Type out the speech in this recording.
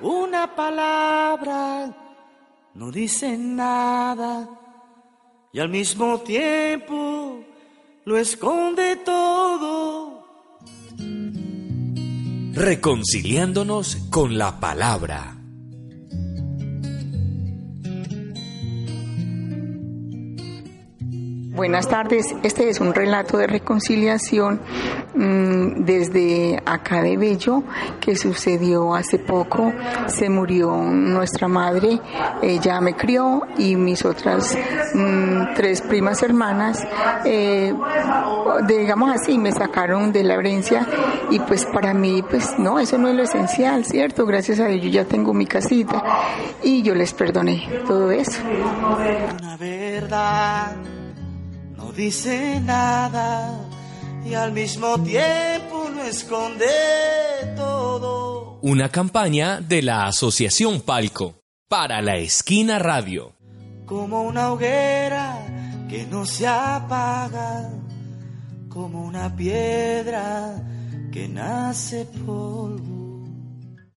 una palabra, no dice nada y al mismo tiempo lo esconde todo. Reconciliándonos con la palabra. Buenas tardes, este es un relato de reconciliación mmm, desde acá de Bello que sucedió hace poco. Se murió nuestra madre, ella me crió y mis otras mmm, tres primas hermanas, eh, digamos así, me sacaron de la herencia y pues para mí, pues no, eso no es lo esencial, ¿cierto? Gracias a Dios ya tengo mi casita y yo les perdoné todo eso. Una verdad no dice nada y al mismo tiempo lo esconde todo. Una campaña de la Asociación Palco para la Esquina Radio. Como una hoguera que no se apaga, como una piedra que nace polvo.